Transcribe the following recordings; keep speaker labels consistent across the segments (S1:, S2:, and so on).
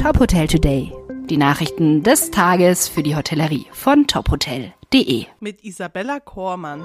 S1: Top Hotel Today. Die Nachrichten des Tages für die Hotellerie von tophotel.de.
S2: Mit Isabella Kormann.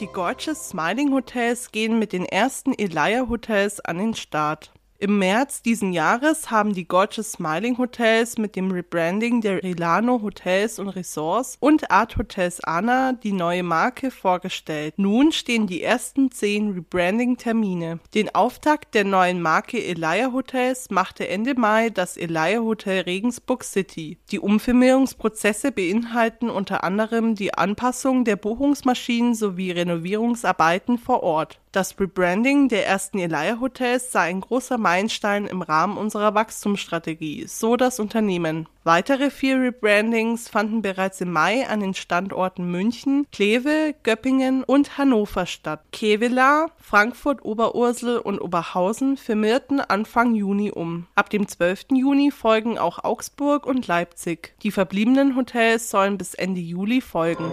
S2: Die Gorgeous Smiling Hotels gehen mit den ersten Elia Hotels an den Start. Im März diesen Jahres haben die Gorgeous Smiling Hotels mit dem Rebranding der Rilano Hotels und Resorts und Art Hotels Anna die neue Marke vorgestellt. Nun stehen die ersten zehn Rebranding-Termine. Den Auftakt der neuen Marke Elia Hotels machte Ende Mai das Elia Hotel Regensburg City. Die Umfirmierungsprozesse beinhalten unter anderem die Anpassung der Buchungsmaschinen sowie Renovierungsarbeiten vor Ort. Das Rebranding der ersten Elia Hotels sei ein großer Meilenstein im Rahmen unserer Wachstumsstrategie, so das Unternehmen. Weitere vier Rebrandings fanden bereits im Mai an den Standorten München, Kleve, Göppingen und Hannover statt. Kevela, Frankfurt, Oberursel und Oberhausen firmierten Anfang Juni um. Ab dem 12. Juni folgen auch Augsburg und Leipzig. Die verbliebenen Hotels sollen bis Ende Juli folgen.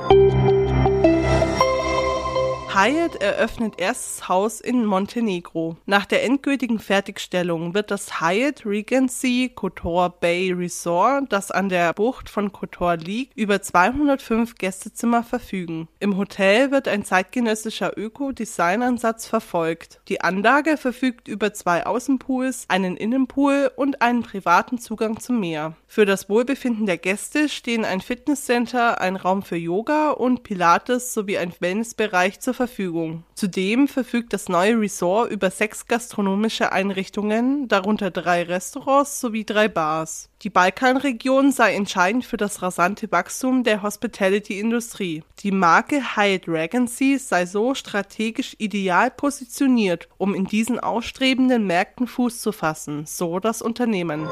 S2: Hyatt eröffnet erstes Haus in Montenegro. Nach der endgültigen Fertigstellung wird das Hyatt Regency Kotor Bay Resort, das an der Bucht von Kotor liegt, über 205 Gästezimmer verfügen. Im Hotel wird ein zeitgenössischer Öko-Design-Ansatz verfolgt. Die Anlage verfügt über zwei Außenpools, einen Innenpool und einen privaten Zugang zum Meer. Für das Wohlbefinden der Gäste stehen ein Fitnesscenter, ein Raum für Yoga und Pilates sowie ein Wellnessbereich zur Verfügung. Verfügung. Zudem verfügt das neue Resort über sechs gastronomische Einrichtungen, darunter drei Restaurants sowie drei Bars. Die Balkanregion sei entscheidend für das rasante Wachstum der Hospitality-Industrie. Die Marke Hyatt Regency sei so strategisch ideal positioniert, um in diesen ausstrebenden Märkten Fuß zu fassen, so das Unternehmen.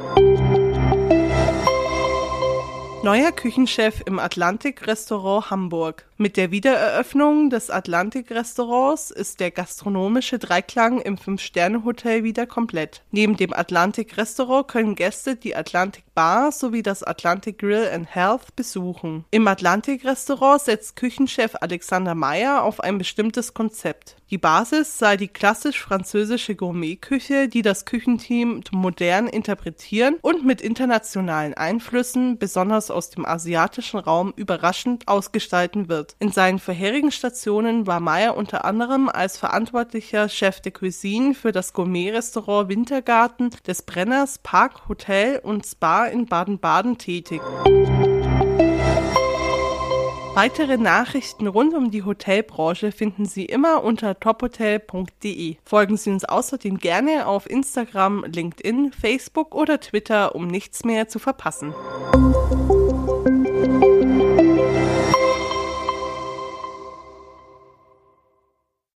S2: Neuer Küchenchef im Atlantik Restaurant Hamburg. Mit der Wiedereröffnung des Atlantik Restaurants ist der gastronomische Dreiklang im Fünf-Sterne-Hotel wieder komplett. Neben dem Atlantik Restaurant können Gäste die Atlantik Bar sowie das Atlantik Grill and Health besuchen. Im Atlantik Restaurant setzt Küchenchef Alexander Meyer auf ein bestimmtes Konzept. Die Basis sei die klassisch französische Gourmetküche, die das Küchenteam modern interpretieren und mit internationalen Einflüssen, besonders aus dem asiatischen Raum, überraschend ausgestalten wird. In seinen vorherigen Stationen war Meyer unter anderem als verantwortlicher Chef de Cuisine für das Gourmet-Restaurant Wintergarten des Brenners Park Hotel und Spa in Baden-Baden tätig. Weitere Nachrichten rund um die Hotelbranche finden Sie immer unter tophotel.de. Folgen Sie uns außerdem gerne auf Instagram, LinkedIn, Facebook oder Twitter, um nichts mehr zu verpassen.